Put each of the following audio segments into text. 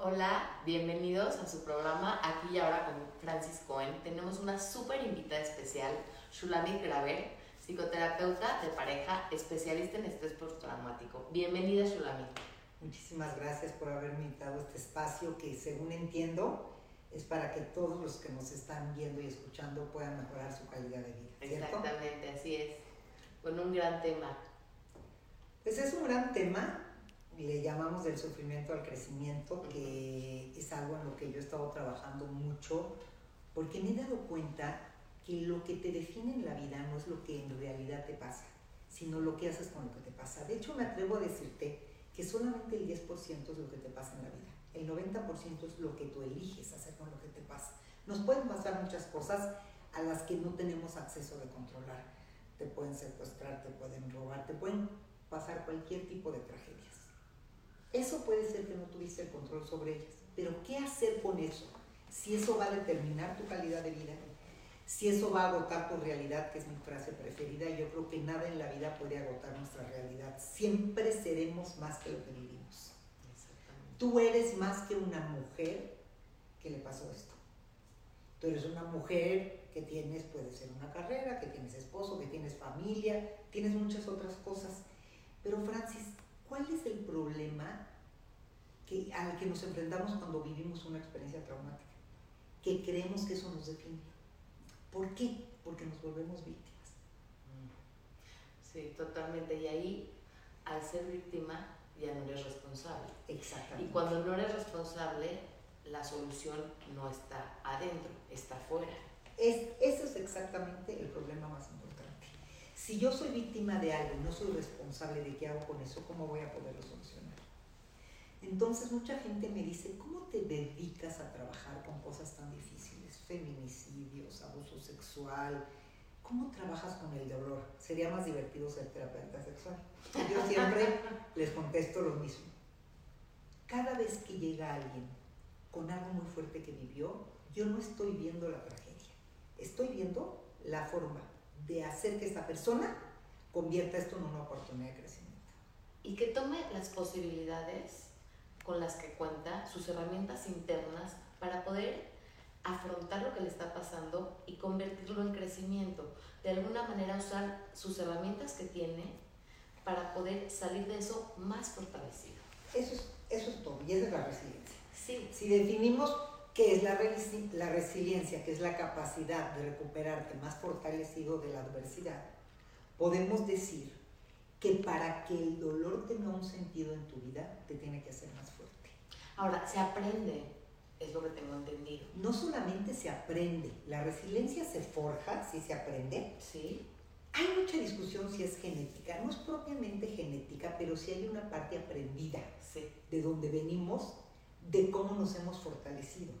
Hola, bienvenidos a su programa Aquí y Ahora con Francis Cohen. Tenemos una súper invitada especial, Shulamit Graver, psicoterapeuta de pareja, especialista en estrés postraumático. Bienvenida, Shulamit. Muchísimas gracias por haberme invitado a este espacio que, según entiendo, es para que todos los que nos están viendo y escuchando puedan mejorar su calidad de vida. Exactamente, así es. Con un gran tema. Pues es un gran tema, le llamamos del sufrimiento al crecimiento, que es algo en lo que yo he estado trabajando mucho, porque me he dado cuenta que lo que te define en la vida no es lo que en realidad te pasa, sino lo que haces con lo que te pasa. De hecho, me atrevo a decirte que solamente el 10% es lo que te pasa en la vida, el 90% es lo que tú eliges hacer con lo que te pasa. Nos pueden pasar muchas cosas a las que no tenemos acceso de controlar. Te pueden secuestrar, te pueden robar, te pueden pasar cualquier tipo de tragedias. Eso puede ser que no tuviste el control sobre ellas, pero ¿qué hacer con eso? Si eso va a determinar tu calidad de vida, si eso va a agotar tu realidad, que es mi frase preferida, yo creo que nada en la vida puede agotar nuestra realidad. Siempre seremos más que lo que vivimos. Tú eres más que una mujer que le pasó esto. Tú eres una mujer que tienes, puede ser una carrera, que tienes esposo, que tienes familia, tienes muchas otras cosas. Pero Francis, ¿cuál es el problema que, al que nos enfrentamos cuando vivimos una experiencia traumática? Que creemos que eso nos define. ¿Por qué? Porque nos volvemos víctimas. Sí, totalmente. Y ahí, al ser víctima, ya no eres responsable. Exactamente. Y cuando no eres responsable, la solución no está adentro, está afuera. Es, eso es exactamente el problema más importante. Si yo soy víctima de algo y no soy responsable de qué hago con eso, ¿cómo voy a poderlo solucionar? Entonces mucha gente me dice, ¿cómo te dedicas a trabajar con cosas tan difíciles? Feminicidios, abuso sexual. ¿Cómo trabajas con el dolor? Sería más divertido ser terapeuta sexual. Yo siempre les contesto lo mismo. Cada vez que llega alguien con algo muy fuerte que vivió, yo no estoy viendo la tragedia. Estoy viendo la forma de hacer que esta persona convierta esto en una oportunidad de crecimiento. Y que tome las posibilidades con las que cuenta, sus herramientas internas para poder afrontar lo que le está pasando y convertirlo en crecimiento. De alguna manera usar sus herramientas que tiene para poder salir de eso más fortalecido. Eso es, eso es todo, y esa es la resiliencia. Sí. Si definimos qué es la, resi- la resiliencia, que es la capacidad de recuperarte más fortalecido de la adversidad, podemos decir que para que el dolor tenga un sentido en tu vida, te tiene que hacer más fuerte. Ahora, se aprende, es lo que tengo entendido. No solamente se aprende, la resiliencia se forja, si se aprende. ¿Sí? Hay mucha discusión si es genética, no es propiamente genética, pero sí hay una parte aprendida Sí. de donde venimos, de cómo nos hemos fortalecido.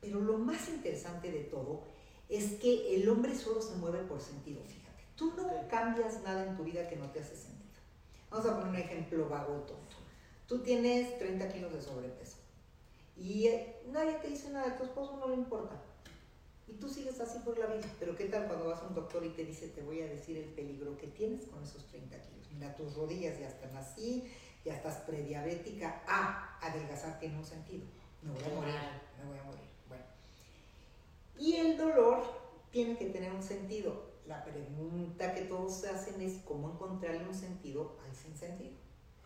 Pero lo más interesante de todo es que el hombre solo se mueve por sentido, fíjate. Tú no cambias nada en tu vida que no te hace sentido. Vamos a poner un ejemplo vago tonto. Tú tienes 30 kilos de sobrepeso y eh, nadie te dice nada, a tu esposo no le importa. Y tú sigues así por la vida. Pero ¿qué tal cuando vas a un doctor y te dice, te voy a decir el peligro que tienes con esos 30 kilos? Mira, tus rodillas ya están así, ya estás prediabética. Ah, adelgazar tiene un sentido. Me voy a morir, me voy a morir. Y el dolor tiene que tener un sentido. La pregunta que todos se hacen es cómo encontrarle un sentido al sinsentido.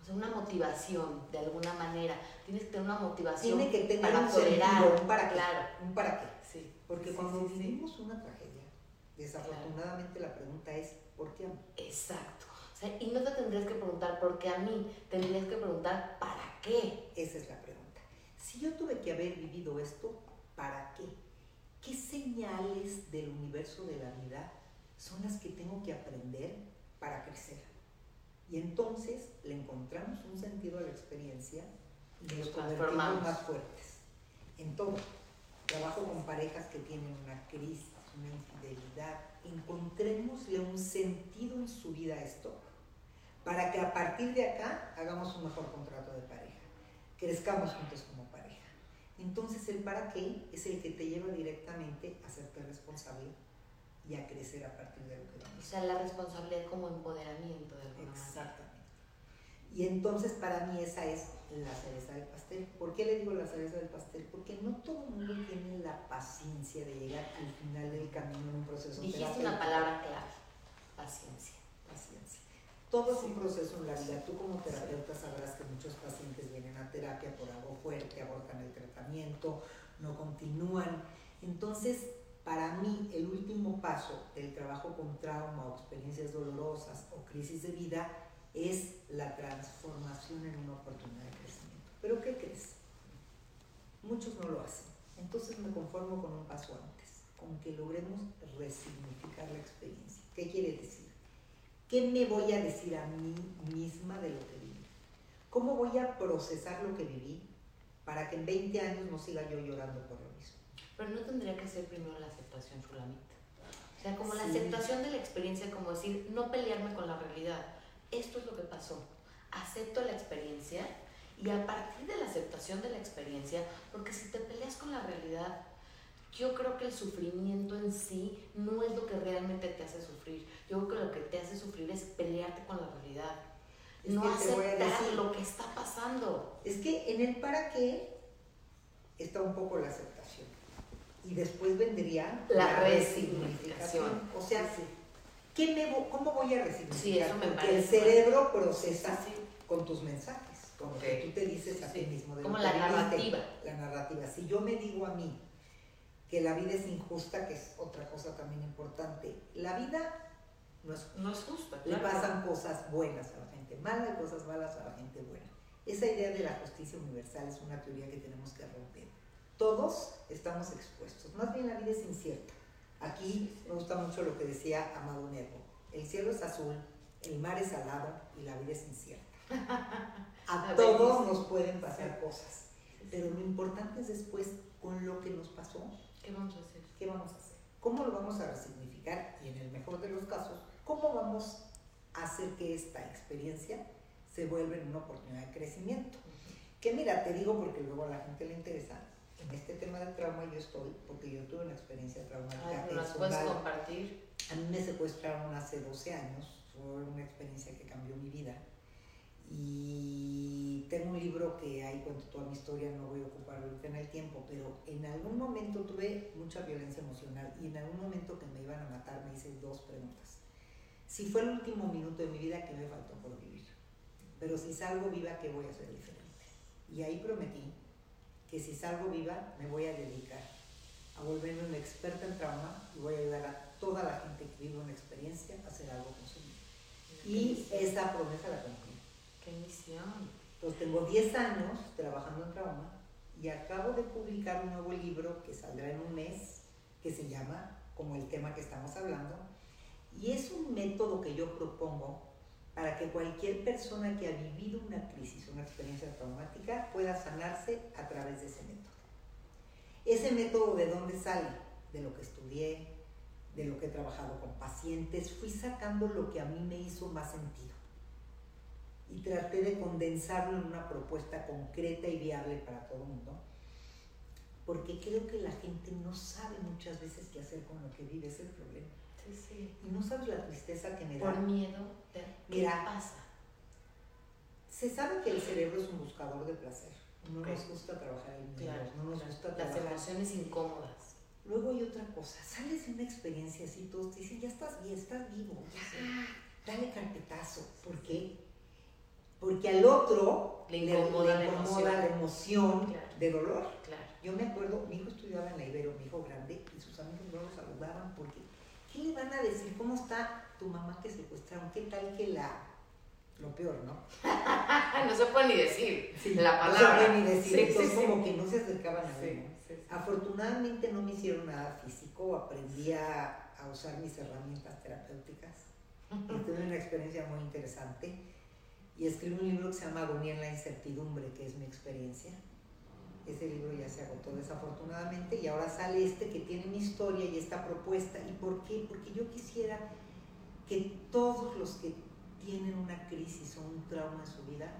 O sea, una motivación, de alguna manera. Tienes que tener una motivación Tiene que tener para un tolerar. sentido, un para qué. Claro. Un para qué. Sí. Porque Sí, cuando sí, sí. vivimos una tragedia, desafortunadamente la pregunta es ¿por qué a mí? Exacto. O sea, y no te tendrías que preguntar por qué a mí, tendrías que preguntar para qué. Esa es la pregunta. Si yo tuve que haber vivido esto, ¿para qué? ¿Qué señales del universo de la vida son las que tengo que aprender para crecer? Y entonces le encontramos un sentido a la experiencia y nos convertimos más fuertes. En todo. Trabajo con parejas que tienen una crisis, una infidelidad. Encontrémosle un sentido en su vida a esto para que a partir de acá hagamos un mejor contrato de pareja, crezcamos juntos como pareja. Entonces el para qué es el que te lleva directamente a hacerte responsable y a crecer a partir de lo que O vamos. sea, la responsabilidad como empoderamiento de alguna. Exactamente. Y entonces para mí esa es la cereza del pastel. ¿Por qué le digo la la cereza del pastel, porque no todo el mundo tiene la paciencia de llegar al final del camino en un proceso Dijiste una palabra clave, paciencia. Paciencia. Todo es un proceso en la vida. Tú como terapeuta sabrás que muchos pacientes vienen a terapia por algo fuerte, abortan el tratamiento, no continúan. Entonces, para mí, el último paso del trabajo con trauma o experiencias dolorosas o crisis de vida es la transformación en una oportunidad de crecimiento. Pero ¿qué crees? Muchos no lo hacen. Entonces me conformo con un paso antes, con que logremos resignificar la experiencia. ¿Qué quiere decir? ¿Qué me voy a decir a mí misma de lo que viví? ¿Cómo voy a procesar lo que viví para que en 20 años no siga yo llorando por lo mismo? Pero no tendría que ser primero la aceptación, Sulamita. O sea, como la aceptación de la experiencia, como decir, no pelearme con la realidad. Esto es lo que pasó. Acepto la experiencia y a partir de la aceptación de la experiencia, porque si te peleas con la realidad, yo creo que el sufrimiento en sí no es lo que realmente te hace sufrir. Yo creo que lo que te hace sufrir es pelearte con la realidad. no aceptar lo que está pasando. Es que en el para qué está un poco la aceptación. Y después vendría la, resignificación. O sea, ¿qué me, ¿cómo voy a resignificar? Sí, eso me Porque el cerebro procesa con tus mensajes como que tú te dices a ti mismo. como la narrativa. la narrativa. Si yo me digo a mí que la vida es injusta, que es otra cosa también importante, la vida no es, no es justa. Le pasan cosas buenas a la gente malas y cosas malas a la gente buena. Esa idea de la justicia universal es una teoría que tenemos que romper. Todos estamos expuestos. Más bien la vida es incierta. Aquí me gusta mucho lo que decía Amado Nervo. El cielo es azul, el mar es salado y la vida es incierta. A todos nos pueden pasar cosas, pero lo importante es después con lo que nos pasó. ¿Qué vamos a hacer? ¿Qué vamos a hacer? ¿Cómo lo vamos a resignificar? Y en el mejor de los casos, ¿cómo vamos a hacer que esta experiencia se vuelva en una oportunidad de crecimiento? Que mira, te digo porque luego a la gente le interesa. En este tema del trauma yo estoy, porque yo tuve una experiencia traumática. ¿Nos puedes compartir? A mí me secuestraron hace 12 años, fue una experiencia que cambió mi vida y tengo un libro que ahí cuento toda mi historia, no voy a ocupar ahorita en el tiempo, pero en algún momento tuve mucha violencia emocional y en algún momento que me iban a matar me hice dos preguntas. Si fue el último minuto de mi vida, ¿qué me faltó por vivir? Pero si salgo viva, ¿qué voy a hacer diferente? Y ahí prometí que si salgo viva, me voy a dedicar a volverme una experta en trauma y voy a ayudar a toda la gente que vive una experiencia a hacer algo con su vida. Y esa promesa la cumplí. Entonces tengo 10 años trabajando en trauma y acabo de publicar un nuevo libro que saldrá en un mes que se llama como el tema que estamos hablando y es un método que yo propongo para que cualquier persona que ha vivido una crisis, una experiencia traumática, pueda sanarse a través de ese método. Ese método de dónde sale? De lo que estudié, de lo que he trabajado con pacientes, fui sacando lo que a mí me hizo más sentido y traté de condensarlo en una propuesta concreta y viable para todo el mundo, porque creo que la gente no sabe muchas veces qué hacer con lo que vive, es el problema. Sí, sí. Y no sabes la tristeza que me da. Por miedo de qué pasa. Se sabe que el cerebro es un buscador de placer. No nos gusta trabajar en claro, no nos gusta Las emociones incómodas. Luego hay otra cosa, sales de una experiencia así, todos te dicen, ya estás bien, estás vivo, ya, dale carpetazo. ¿Por qué? Porque al otro le incomoda, la, emoción, de dolor. Yo me acuerdo, mi hijo estudiaba en la Ibero, mi hijo grande, y sus amigos no lo saludaban porque, ¿qué le van a decir? ¿Cómo está tu mamá que secuestraron? ¿Qué tal que la... Lo peor, ¿no? no se puede ni decir la palabra. No se puede ni decir, entonces como que no se acercaban a mí. Afortunadamente no me hicieron nada físico, aprendí a, a usar mis herramientas terapéuticas. y tuve una experiencia muy interesante y escribí un libro que se llama Agonía en la incertidumbre, que es mi experiencia. Ese libro ya se agotó desafortunadamente y ahora sale este que tiene mi historia y esta propuesta. ¿Y por qué? Porque yo quisiera que todos los que tienen una crisis o un trauma en su vida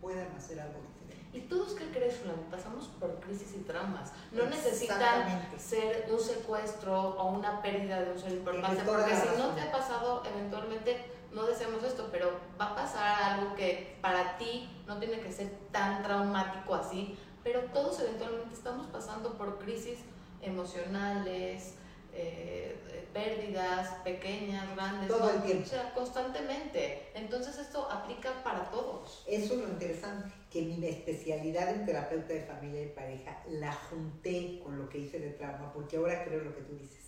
puedan hacer algo diferente. Y todos que crees, pasamos por crisis y traumas. No necesitan ser un secuestro o una pérdida de un ser importante, porque si no te ha pasado, eventualmente no deseamos esto, pero va a pasar algo que para ti no tiene que ser tan traumático así pero todos eventualmente estamos pasando por crisis emocionales, eh, eh, pérdidas pequeñas, grandes, todo el tiempo. O sea, constantemente. Entonces esto aplica para todos. Eso es lo interesante, que mi especialidad en terapeuta de familia y pareja la junté con lo que hice de trauma, porque ahora creo lo que tú dices.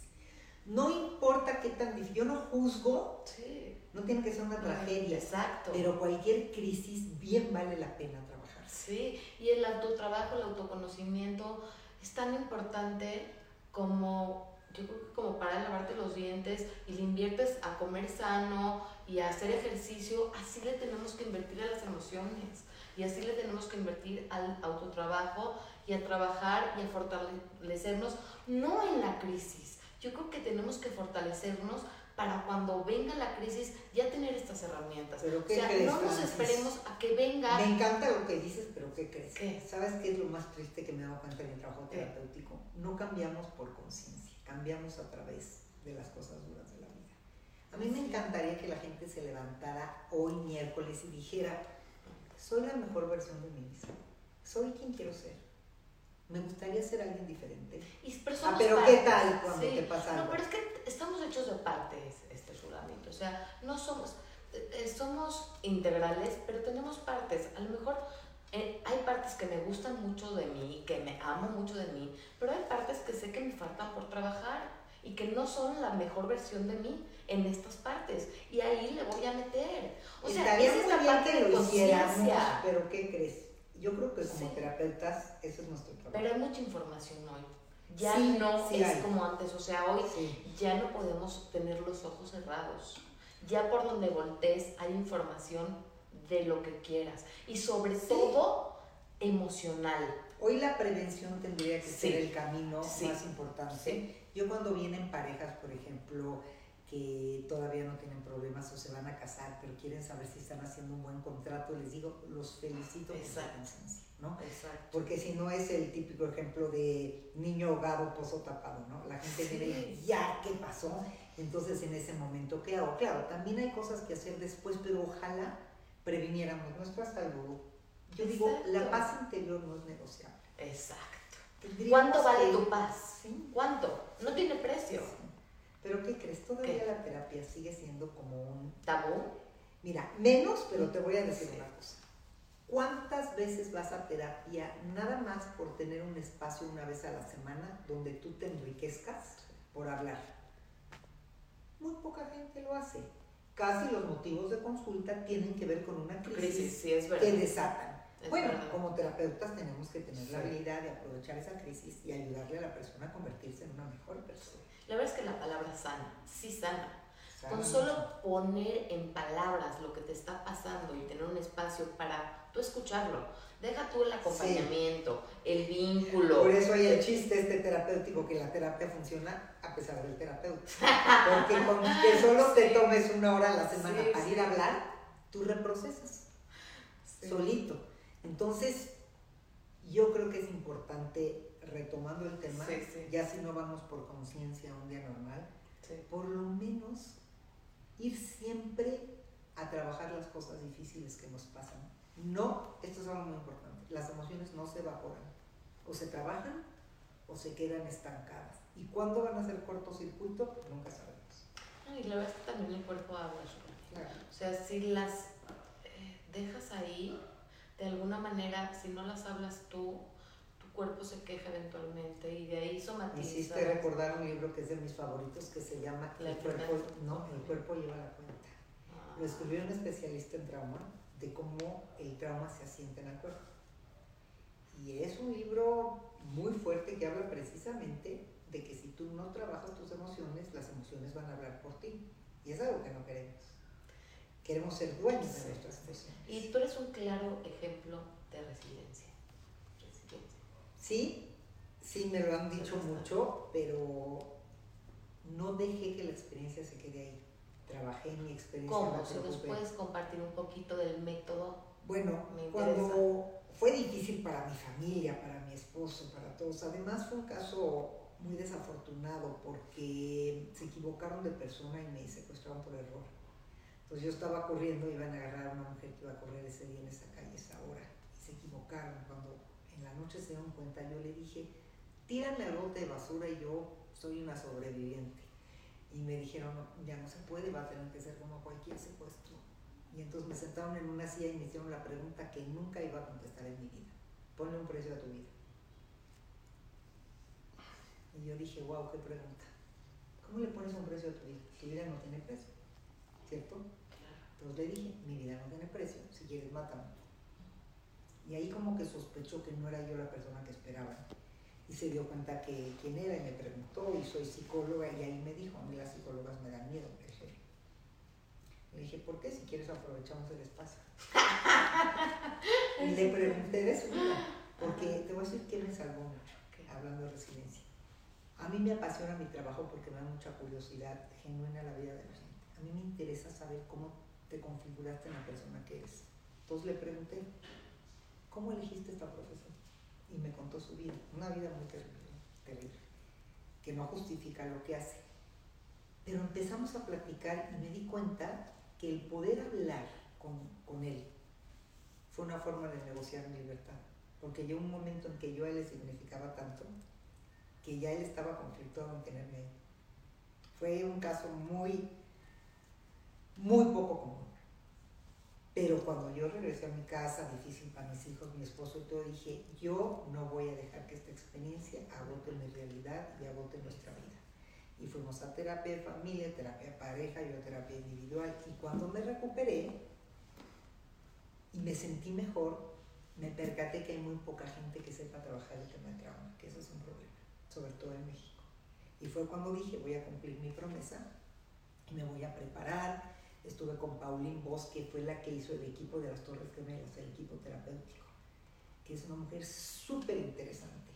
No importa qué tan difícil, yo no juzgo, sí. no tiene que ser una tragedia, Exacto. pero cualquier crisis bien vale la pena trabajar. Sí, y el autotrabajo, el autoconocimiento es tan importante como yo creo que como para lavarte los dientes y le inviertes a comer sano y a hacer ejercicio, así le tenemos que invertir a las emociones y así le tenemos que invertir al autotrabajo y a trabajar y a fortalecernos, no en la crisis. Yo creo que tenemos que fortalecernos para cuando venga la crisis ya tener estas herramientas. ¿Pero qué o sea, crees, no nos esperemos a que venga. Me encanta lo que dices, pero ¿qué crees? ¿Qué? ¿Sabes qué es lo más triste que me he dado cuenta en mi trabajo ¿Qué? terapéutico? No cambiamos por conciencia, cambiamos a través de las cosas duras de la vida. A mí me encantaría que la gente se levantara hoy miércoles y dijera, soy la mejor versión de mí misma, soy quien quiero ser. Me gustaría ser alguien diferente. Y, pero Ah, pero partes, ¿qué tal cuando sí. te pasa? No, pero es que estamos hechos de partes, este Sulamito. O sea, no somos, eh, eh, somos integrales, pero tenemos partes. A lo mejor eh, hay partes que me gustan mucho de mí, que me amo mucho de mí, pero hay partes que sé que me faltan por trabajar y que no son la mejor versión de mí en estas partes. Y ahí le voy a meter. O sea, esa es la parte que de conciencia. pero ¿qué crees? Yo creo que como Sí. terapeutas, eso es nuestro trabajo. Pero hay mucha información hoy. Ya Sí, no sí es hay. como antes. O sea, hoy ya no podemos tener los ojos cerrados. Ya por donde voltees hay información de lo que quieras. Y sobre todo, emocional. Hoy la prevención tendría que ser el camino más importante. Yo cuando vienen parejas, por ejemplo, que todavía no tienen problemas o se van a casar, pero quieren saber si están haciendo un buen contrato, les digo, los felicito por su conciencia, ¿no? Exacto. Porque si no es el típico ejemplo de niño ahogado, pozo tapado, ¿no? La gente Sí. ya, ¿qué pasó? Entonces en ese momento, ¿qué hago? Claro, también hay cosas que hacer después, pero ojalá previniéramos nuestra salud. Yo digo, la paz interior no es negociable. Exacto. ¿Cuánto vale que- tu paz? Sí. ¿Cuánto? No tiene precio. Sí. Pero ¿qué crees? Todavía ¿Qué? la terapia sigue siendo como un... ¿Tabú? Mira, menos, pero te voy a decir Sí. una cosa. ¿Cuántas veces vas a terapia nada más por tener un espacio una vez a la semana donde tú te enriquezcas por hablar? Muy poca gente lo hace. Casi los motivos de consulta tienen que ver con una crisis, Crisis, sí, es que desatan. Es bueno, verdad. como terapeutas tenemos que tener la Sí. habilidad de aprovechar esa crisis y ayudarle a la persona a convertirse en una mejor persona. La verdad es que la palabra sana, sí sana. Con Sana solo poner en palabras lo que te está pasando y tener un espacio para tú escucharlo. Deja tú el acompañamiento, el vínculo. Por eso hay el chiste este terapéutico que la terapia funciona a pesar del terapeuta. Porque con que solo te Sí. tomes una hora a la semana Sí, para sí. ir a hablar, tú reprocesas Sí. solito. Entonces, yo creo que es importante, retomando el tema, Sí, sí. ya si no vamos por conciencia a un día normal, Sí. por lo menos ir siempre a trabajar las cosas difíciles que nos pasan. No, esto es algo muy importante, las emociones no se evaporan, o se trabajan o se quedan estancadas. ¿Y cuándo van a ser cortocircuito? Nunca sabemos. No, y la verdad es que también el cuerpo habla. O sea, si las eh, dejas ahí, de alguna manera, si no las hablas tú, tu cuerpo se queja eventualmente y de ahí Me somatiza. hiciste recordar un libro que es de mis favoritos que se llama La El cuerpo, no, el cuerpo lleva la cuenta. Ah, Lo escribió un especialista en trauma de cómo el trauma se asienta en el cuerpo. Y es un libro muy fuerte que habla precisamente de que si tú no trabajas tus emociones, las emociones van a hablar por ti. Y es algo que no queremos. Queremos ser dueños Sí, de nuestras emociones. Y tú eres un claro ejemplo de resiliencia. Resiliencia. Sí, sí me lo han dicho mucho, pero no dejé que la experiencia se quede ahí. Trabajé en mi experiencia. ¿Cómo? Si nos puedes compartir un poquito del método. Bueno, Me cuando fue difícil para mi familia, para mi esposo, para todos, además fue un caso muy desafortunado porque se equivocaron de persona y me secuestraron por error. Entonces yo estaba corriendo, iban a agarrar a una mujer que iba a correr ese día en esa calle, esa hora, y se equivocaron cuando en la noche se dieron cuenta, yo le dije, tírame al bote de basura y yo soy una sobreviviente. Y me dijeron, ya no se puede, va a tener que ser como cualquier secuestro. Y entonces me sentaron en una silla y me hicieron la pregunta que nunca iba a contestar en mi vida. Ponle un precio a tu vida. Y yo dije, wow, qué pregunta. ¿Cómo le pones un precio a tu vida? Tu vida no tiene precio, Entonces le dije, mi vida no tiene precio, si quieres mátame. Y ahí como que sospechó que no era yo la persona que esperaba. Y se dio cuenta que quién era y me preguntó, y soy psicóloga, y ahí me dijo, a mí las psicólogas me dan miedo. Le dije, le ¿por qué? Si quieres aprovechamos el espacio. y le pregunté de su vida, porque te voy a decir que me salvó mucho, hablando de resiliencia. A mí me apasiona mi trabajo porque me da mucha curiosidad genuina la vida de. A mí me interesa saber cómo te configuraste en la persona que eres. Entonces le pregunté, ¿cómo elegiste esta profesión? Y me contó su vida, una vida muy terrible, terrible, que no justifica lo que hace. Pero empezamos a platicar y me di cuenta que el poder hablar con, con él fue una forma de negociar mi libertad. Porque llegó un momento en que yo a él le significaba tanto que ya él estaba conflictuado en tenerme ahí. Fue un caso muy, muy poco común. Pero cuando yo regresé a mi casa, difícil para mis hijos, mi esposo y todo, dije, yo no voy a dejar que esta experiencia agote mi realidad y agote nuestra vida. Y fuimos a terapia de familia, terapia de pareja, yo terapia individual. Y cuando me recuperé y me sentí mejor, me percaté que hay muy poca gente que sepa trabajar el tema de trauma, que eso es un problema, sobre todo en México. Y fue cuando dije, voy a cumplir mi promesa me voy a preparar, estuve con Pauline Bosch, que fue la que hizo el equipo de las Torres Gemelas, el equipo terapéutico, que es una mujer súper interesante,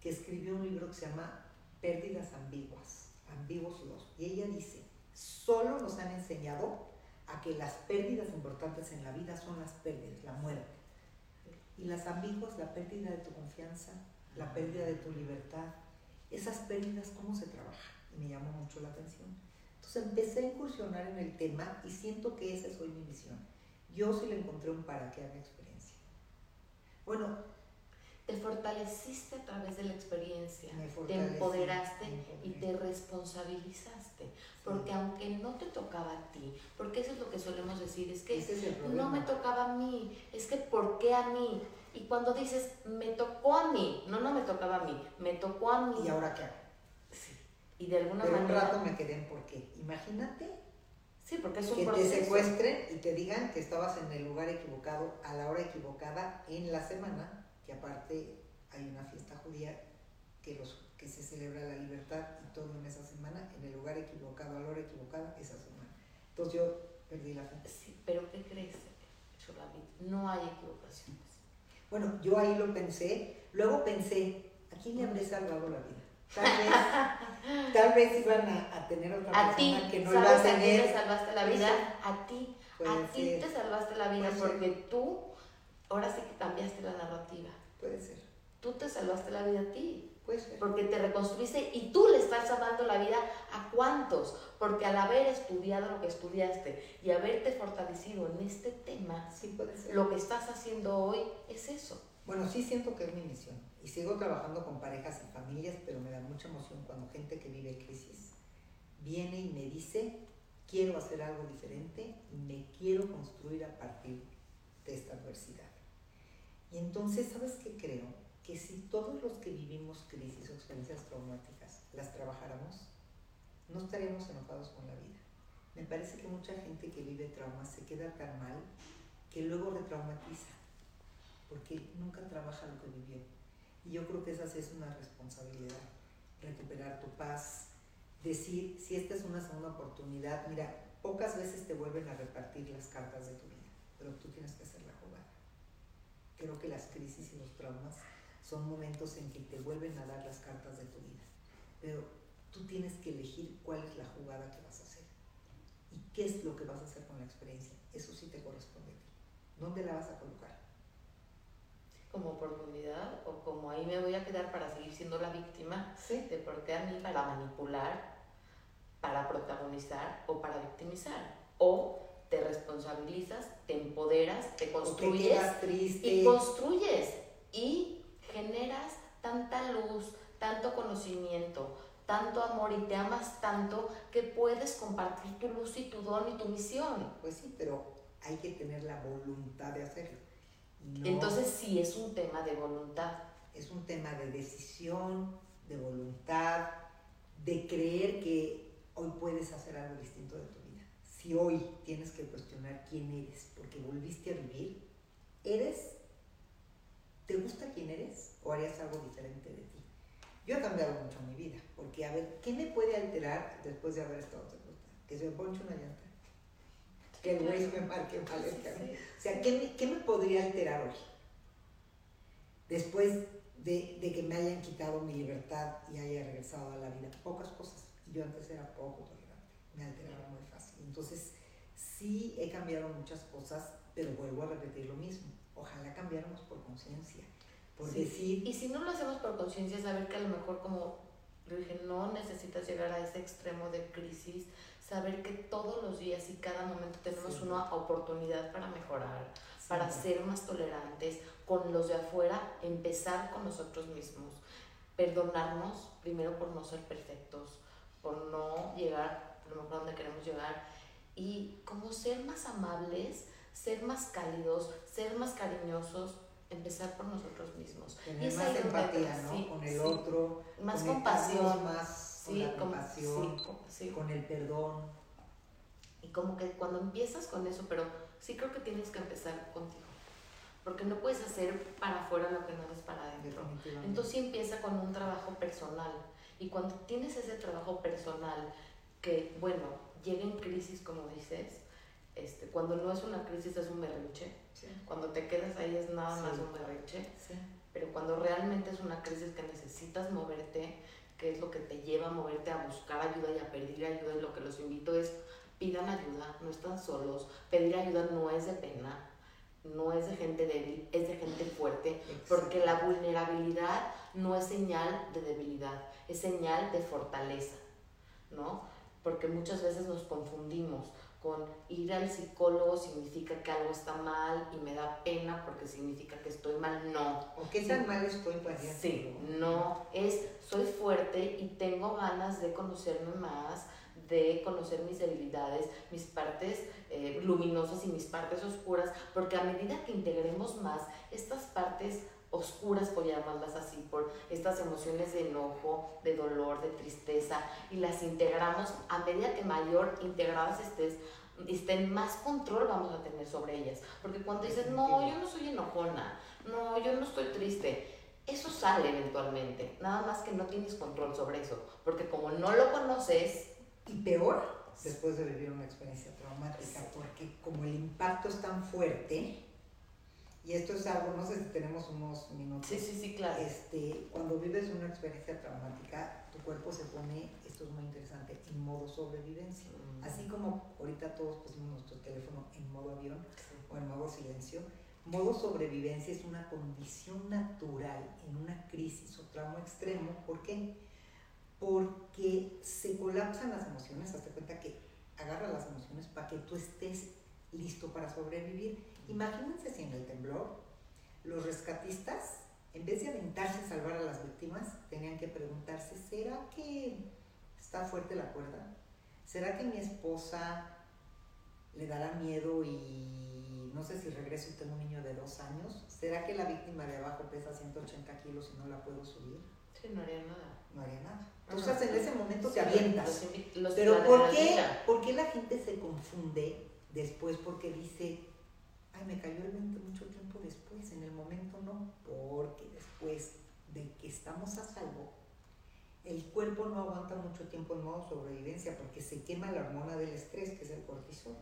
que escribió un libro que se llama Pérdidas Ambiguas, Ambiguos los. Y ella dice, solo nos han enseñado a que las pérdidas importantes en la vida son las pérdidas, la muerte. Y las ambiguas, la pérdida de tu confianza, la pérdida de tu libertad, esas pérdidas, ¿cómo se trabaja? Y me llamó mucho la atención. Entonces empecé a incursionar en el tema y siento que esa es hoy mi misión. Yo sí le encontré un para qué a mi experiencia. Bueno, te fortaleciste a través de la experiencia, te empoderaste y te responsabilizaste. Porque aunque no te tocaba a ti, porque eso es lo que solemos decir, es que no me tocaba a mí, es que ¿por qué a mí? Y cuando dices, me tocó a mí, no, no me tocaba a mí, me tocó a mí. ¿Y ahora qué hago? Y de alguna Pero manera... un rato me quedé en por qué. Imagínate sí, porque es un que te secuestren y te digan que estabas en el lugar equivocado, a la hora equivocada, en la semana, que aparte hay una fiesta judía que, los, que se celebra la libertad y todo en esa semana, en el lugar equivocado, a la hora equivocada, esa semana. Entonces yo perdí la fe. Sí, pero ¿qué crees, No hay equivocaciones. Bueno, yo ahí lo pensé, luego pensé, ¿a quién le habré salvado la vida? Tal vez, tal vez iban a, tener otra a persona que no ¿sabes iba a tener. A ti te salvaste la vida, a ti, a ti te salvaste la vida porque tú ahora sí que cambiaste la narrativa. Puede ser. Tú te salvaste la vida a ti. Puede ser. Porque te reconstruiste y tú le estás salvando la vida a cuántos. Porque al haber estudiado lo que estudiaste y haberte fortalecido en este tema, sí puede ser. lo que estás haciendo hoy es eso. Bueno, sí siento que es mi misión y sigo trabajando con parejas y familias, pero me da mucha emoción cuando gente que vive crisis viene y me dice, quiero hacer algo diferente y me quiero construir a partir de esta adversidad. Y entonces, ¿sabes qué creo? Que si todos los que vivimos crisis o experiencias traumáticas las trabajáramos, no estaríamos enojados con la vida. Me parece que mucha gente que vive traumas se queda tan mal que luego retraumatiza porque nunca trabaja lo que vivió. Y yo creo que esa es una responsabilidad, recuperar tu paz, decir, si esta es una segunda oportunidad, mira, pocas veces te vuelven a repartir las cartas de tu vida, pero tú tienes que hacer la jugada. Creo que las crisis y los traumas son momentos en que te vuelven a dar las cartas de tu vida, pero tú tienes que elegir cuál es la jugada que vas a hacer y qué es lo que vas a hacer con la experiencia. Eso sí te corresponde a ti. ¿Dónde la vas a colocar? Como oportunidad o como ahí me voy a quedar para seguir siendo la víctima de por qué a mí para manipular, para protagonizar o para victimizar. O te responsabilizas, te empoderas, te construyes y construyes y generas tanta luz, tanto conocimiento, tanto amor y te amas tanto que puedes compartir tu luz y tu don y tu misión. Pues sí, pero hay que tener la voluntad de hacerlo. Entonces sí es un tema de voluntad. Es un tema de decisión, de voluntad, de creer que hoy puedes hacer algo distinto de tu vida. Si hoy tienes que cuestionar quién eres porque volviste a vivir, ¿eres? ¿Te gusta quién eres o harías algo diferente de ti? Yo he cambiado mucho mi vida, porque a ver, ¿qué me puede alterar después de haber estado de Que se me ponche una llanta, que el güey me marque mal O sea, ¿qué me, ¿qué me, podría alterar hoy? Después de, de, que me hayan quitado mi libertad y haya regresado a la vida. Pocas cosas. Yo antes era poco tolerante, me alteraba muy fácil. Entonces, sí he cambiado muchas cosas, pero vuelvo a repetir lo mismo. Ojalá cambiáramos por conciencia por decir... Y si no lo hacemos por conciencia, saber que a lo mejor como lo dije, no necesitas llegar a ese extremo de crisis, saber que todos los días y cada momento tenemos una oportunidad para mejorar, para ser más tolerantes con los de afuera, empezar con nosotros mismos, perdonarnos primero por no ser perfectos, por no llegar a lo mejor donde queremos llegar y como ser más amables, ser más cálidos, ser más cariñosos, empezar por nosotros mismos. Tener y más empatía, ¿no? con el otro. Más compasión. Más con la compasión, con el perdón. Y como que cuando empiezas con eso, pero sí creo que tienes que empezar contigo. Porque no puedes hacer para afuera lo que no es para adentro. Entonces sí empieza con un trabajo personal. Y cuando tienes ese trabajo personal, que bueno, llega en crisis, como dices, este, cuando no es una crisis es un berrinche, cuando te quedas ahí es nada más un berrinche, pero cuando realmente es una crisis que necesitas moverte, que es lo que te lleva a moverte a buscar ayuda y a pedir ayuda, y lo que los invito es pidan ayuda, no están solos, pedir ayuda no es de pena, no es de gente débil, es de gente fuerte, porque la vulnerabilidad no es señal de debilidad, es señal de fortaleza, ¿no? Porque muchas veces nos confundimos con ir al psicólogo significa que algo está mal y me da pena porque significa que estoy mal. No. ¿O qué tan mal estoy para Sí, no. Es, soy fuerte y tengo ganas de conocerme más, de conocer mis debilidades, mis partes eh, luminosas y mis partes oscuras, porque a medida que integremos más estas partes oscuras, por llamarlas así, por estas emociones de enojo, de dolor, de tristeza, y las integramos, a medida que mayor integradas estés, estén más control vamos a tener sobre ellas. Porque cuando dices, no, yo no soy enojona, no, yo no estoy triste, eso sale eventualmente, nada más que no tienes control sobre eso, porque como no lo conoces... Y peor, después de vivir una experiencia traumática, porque como el impacto es tan fuerte, y esto es algo, no sé si tenemos unos minutos. Sí, sí, sí, claro. Este, cuando vives una experiencia traumática, tu cuerpo se pone, esto es muy interesante, en modo sobrevivencia. Mm. Así como ahorita todos pusimos nuestro teléfono en modo avión o en modo silencio, modo sobrevivencia es una condición natural en una crisis o trauma extremo. ¿Por qué? Porque se colapsan las emociones, hazte cuenta que agarra las emociones para que tú estés listo para sobrevivir Imagínense si en el temblor los rescatistas, en vez de aventarse a salvar a las víctimas, tenían que preguntarse, ¿será que está fuerte la cuerda? ¿Será que mi esposa le dará miedo y no sé si regreso y tengo un niño de dos años? ¿Será que la víctima de abajo pesa 180 kilos y no la puedo subir? Sí, no haría nada. No haría nada. Entonces en ese momento te avientas. Pero ¿por qué, ¿por qué la gente se confunde después porque dice, ay, me cayó el 20 mucho tiempo después, en el momento no, porque después de que estamos a salvo, el cuerpo no aguanta mucho tiempo en modo sobrevivencia porque se quema la hormona del estrés, que es el cortisol.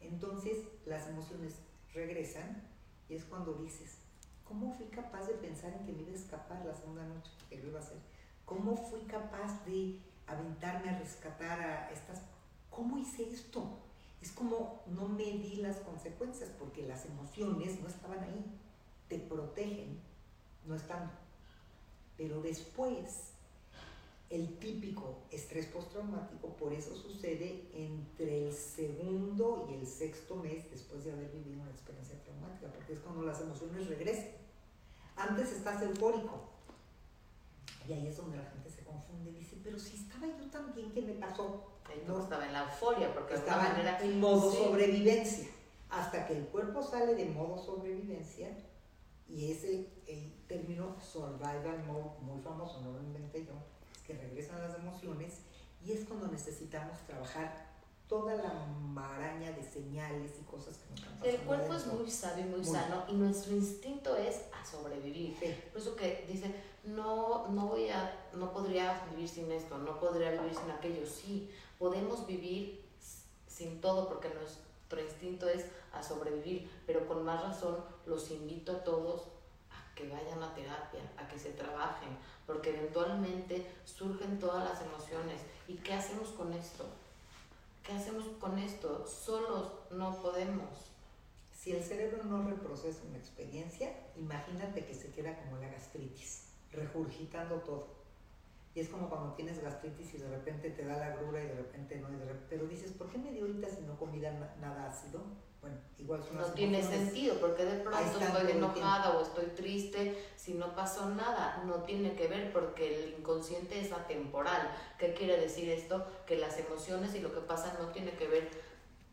Entonces las emociones regresan y es cuando dices, ¿cómo fui capaz de pensar en que me iba a escapar la segunda noche? Que lo iba a hacer. ¿Cómo fui capaz de aventarme a rescatar a estas... ¿Cómo hice esto? Es como no medí las consecuencias porque las emociones no estaban ahí, te protegen no estando. Pero después, el típico estrés postraumático, por eso sucede entre el segundo y el sexto mes después de haber vivido una experiencia traumática, porque es cuando las emociones regresan. Antes estás eufórico. Y ahí es donde la gente se confunde. Dice, pero si estaba yo también, ¿qué me pasó? No, estaba en la euforia, porque estaba manera, en modo sobrevivencia. Hasta que el cuerpo sale de modo sobrevivencia, y es el, el término survival mode, muy famoso, no lo inventé yo, es que regresan las emociones, y es cuando necesitamos trabajar toda la maraña de señales y cosas que nos están El cuerpo es muy sabio y muy, sano y nuestro instinto es a sobrevivir. Por eso que dice, no, no voy a, no podría vivir sin esto, no podría vivir sin aquello. Sí, podemos vivir sin todo porque nuestro instinto es a sobrevivir, pero con más razón los invito a todos a que vayan a terapia, a que se trabajen, porque eventualmente surgen todas las emociones. ¿Y qué hacemos con esto? ¿Qué hacemos con esto? Solos no podemos. Si el cerebro no reprocesa una experiencia, imagínate que se queda como la gastritis, regurgitando todo. Y es como cuando tienes gastritis y de repente te da la grura y de repente no, pero dices, ¿por qué me dio ahorita si no comí nada ácido? Bueno, igual son No tiene sentido, porque de pronto estoy enojada o estoy triste si no pasó nada. No tiene que ver porque el inconsciente es atemporal. ¿Qué quiere decir esto? Que las emociones y lo que pasa no tiene que ver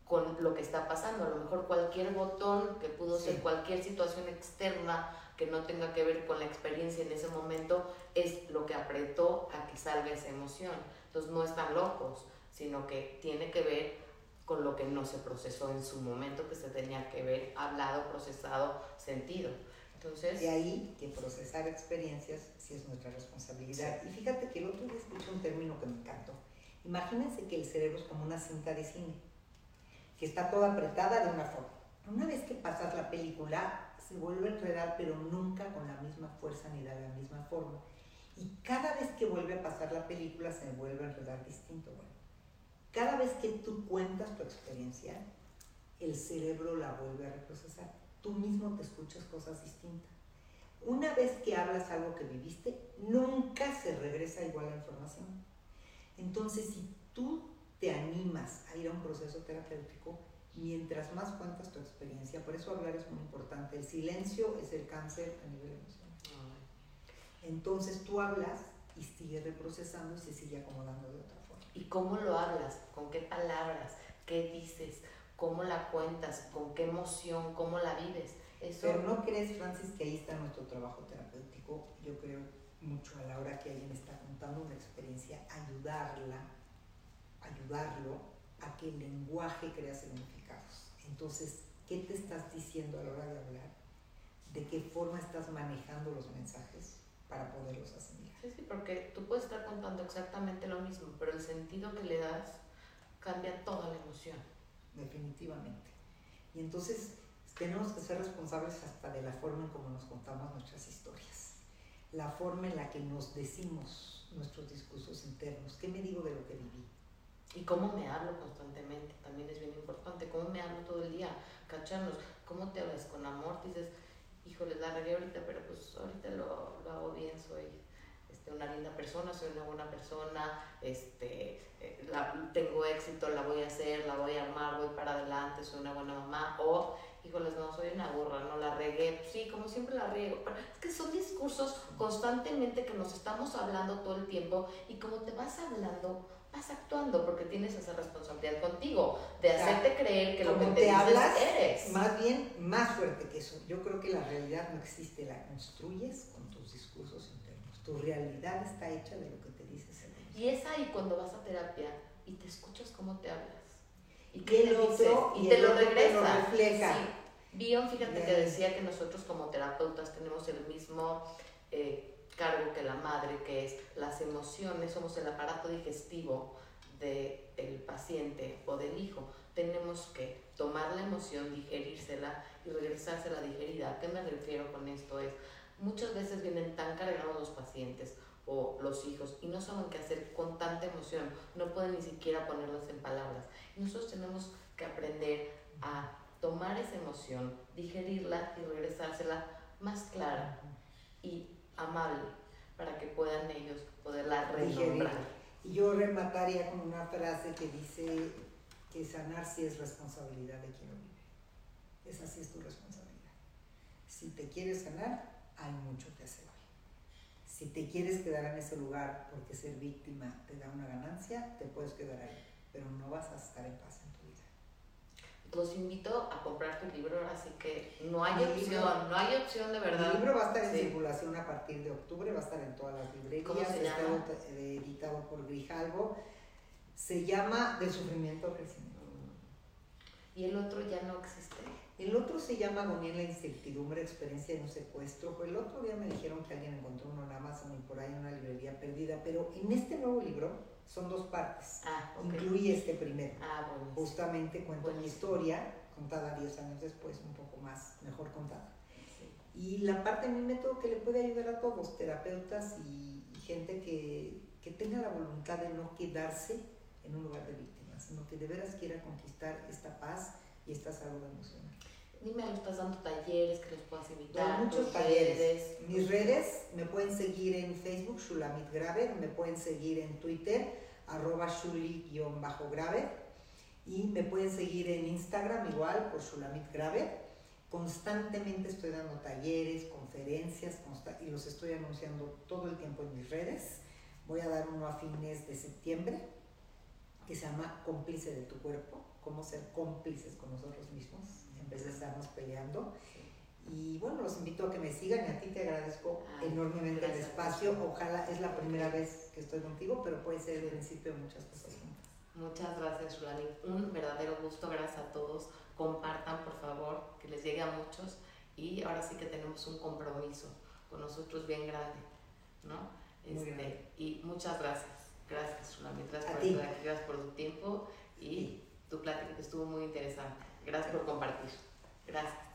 con lo que está pasando. A lo mejor cualquier botón, que pudo ser cualquier situación externa que no tenga que ver con la experiencia en ese momento, es lo que apretó a que salga esa emoción. Entonces no están locos, sino que tiene que ver con lo que no se procesó en su momento, que se tenía que ver hablado, procesado, sentido. Entonces, de ahí que procesar experiencias sí es nuestra responsabilidad. Y fíjate que el otro día escuché un término que me encantó. Imagínense que el cerebro es como una cinta de cine, que está toda apretada de una forma. Una vez que pasas la película, se vuelve a enredar, pero nunca con la misma fuerza ni de la misma forma. Y cada vez que vuelve a pasar la película, se vuelve a enredar distinto. Cada vez que tú cuentas tu experiencia, el cerebro la vuelve a reprocesar. Tú mismo te escuchas cosas distintas. Una vez que hablas algo que viviste, nunca se regresa igual la información. Entonces, si tú te animas a ir a un proceso terapéutico, mientras más cuentas tu experiencia, por eso hablar es muy importante. El silencio es el cáncer a nivel emocional. Entonces tú hablas y sigue reprocesando y se sigue acomodando de otra ¿Y cómo lo hablas? ¿Con qué palabras? ¿Qué dices? ¿Cómo la cuentas? ¿Con qué emoción? ¿Cómo la vives? Eso... Pero no crees, Francis, que ahí está nuestro trabajo terapéutico. Yo creo mucho a la hora que alguien está contando una experiencia, ayudarla, ayudarlo a que el lenguaje crea significados. Entonces, ¿qué te estás diciendo a la hora de hablar? ¿De qué forma estás manejando los mensajes para poderlos asimilar? Sí, sí, porque tú puedes estar contando exactamente lo mismo, pero el sentido que le das cambia toda la emoción. Definitivamente. Y entonces tenemos que ser responsables hasta de la forma en cómo nos contamos nuestras historias, la forma en la que nos decimos nuestros discursos internos, qué me digo de lo que viví. Y cómo me hablo constantemente, también es bien importante, cómo me hablo todo el día, cacharnos, cómo te hablas con amor, dices, híjole, la regué ahorita, pero pues ahorita lo, lo hago bien, soy una linda persona, soy una buena persona, este, eh, tengo éxito, la voy a hacer, la voy a armar, voy para adelante, soy una buena mamá, o, híjoles, no, soy una burra, no la regué, sí, como siempre la riego, pero es que son discursos constantemente que nos estamos hablando todo el tiempo y como te vas hablando, actuando porque tienes esa responsabilidad contigo de hacerte creer que lo que te, te hablas, eres. Más bien, más fuerte que eso. Yo creo que la realidad no existe, la construyes con tus discursos tu realidad está hecha de lo que te dices. Y es ahí cuando vas a terapia y te escuchas cómo te hablas. Y, qué dices, y, te lo regresa. refleja. Sí. Bion, fíjate que decía que nosotros como terapeutas tenemos el mismo eh, cargo que la madre, que es las emociones, somos el aparato digestivo del paciente o del hijo. Tenemos que tomar la emoción, digerírsela y regresársela digerida. ¿A qué me refiero con esto? Es muchas veces vienen tan cargados los pacientes o los hijos y no saben qué hacer con tanta emoción, no pueden ni siquiera ponerlas en palabras. Nosotros tenemos que aprender a tomar esa emoción, digerirla y regresársela más clara y amable para que puedan ellos poderla renombrar. Y yo remataría con una frase que dice que sanar sí es responsabilidad de quien lo vive. Esa sí es tu responsabilidad. Si te quieres sanar, hay mucho que hacer. Si te quieres quedar en ese lugar porque ser víctima te da una ganancia, te puedes quedar ahí, pero no vas a estar en paz. Los invito a comprar tu libro, ahora sí que no hay opción, no hay opción de verdad. El libro va a estar en circulación a partir de octubre, va a estar en todas las librerías, ¿Cómo se está llama? editado por Grijalvo. Se llama De sufrimiento crecimiento. Y el otro ya no existe. El otro se llama Agonía en la incertidumbre, experiencia de un secuestro. El otro día me dijeron que alguien encontró uno en Amazon y por ahí en una librería perdida. Pero en este nuevo libro son dos partes. Ah, ok. Incluye este primero. Ah, bueno. Justamente cuento mi historia, contada 10 años después, un poco más, mejor contada. Sí. Y la parte de mi método que le puede ayudar a todos, terapeutas y, y gente que, que tenga la voluntad de no quedarse en un lugar de víctimas, sino que de veras quiera conquistar esta paz y esta salud emocional. Dime, ¿le estás dando talleres que los puedas invitar? Muchos talleres. redes? Mis redes me pueden seguir en Facebook, Shulamit Graver, me pueden seguir en Twitter, arroba Shuli-Graver, y me pueden seguir en Instagram igual por Shulamit Graver. Constantemente estoy dando talleres, conferencias, consta- y los estoy anunciando todo el tiempo en mis redes. Voy a dar uno a fines de septiembre que se llama Cómplice de tu cuerpo, cómo ser cómplices con nosotros mismos en vez de estarnos peleando. Y bueno, los invito a que me sigan y a ti te agradezco Ay, enormemente el espacio. Ojalá es la primera vez que estoy contigo, pero puede ser el principio de muchas cosas juntas. Muchas gracias, Shulani. Un verdadero gusto. Gracias a todos. Compartan, por favor, que les llegue a muchos. Y ahora sí que tenemos un compromiso con nosotros bien grande, ¿no? Este, grande. y muchas gracias. Gracias, Shulani. Gracias A por estar aquí, gracias por tu tiempo y tu plática que estuvo muy interesante. Gracias por compartir. Gracias.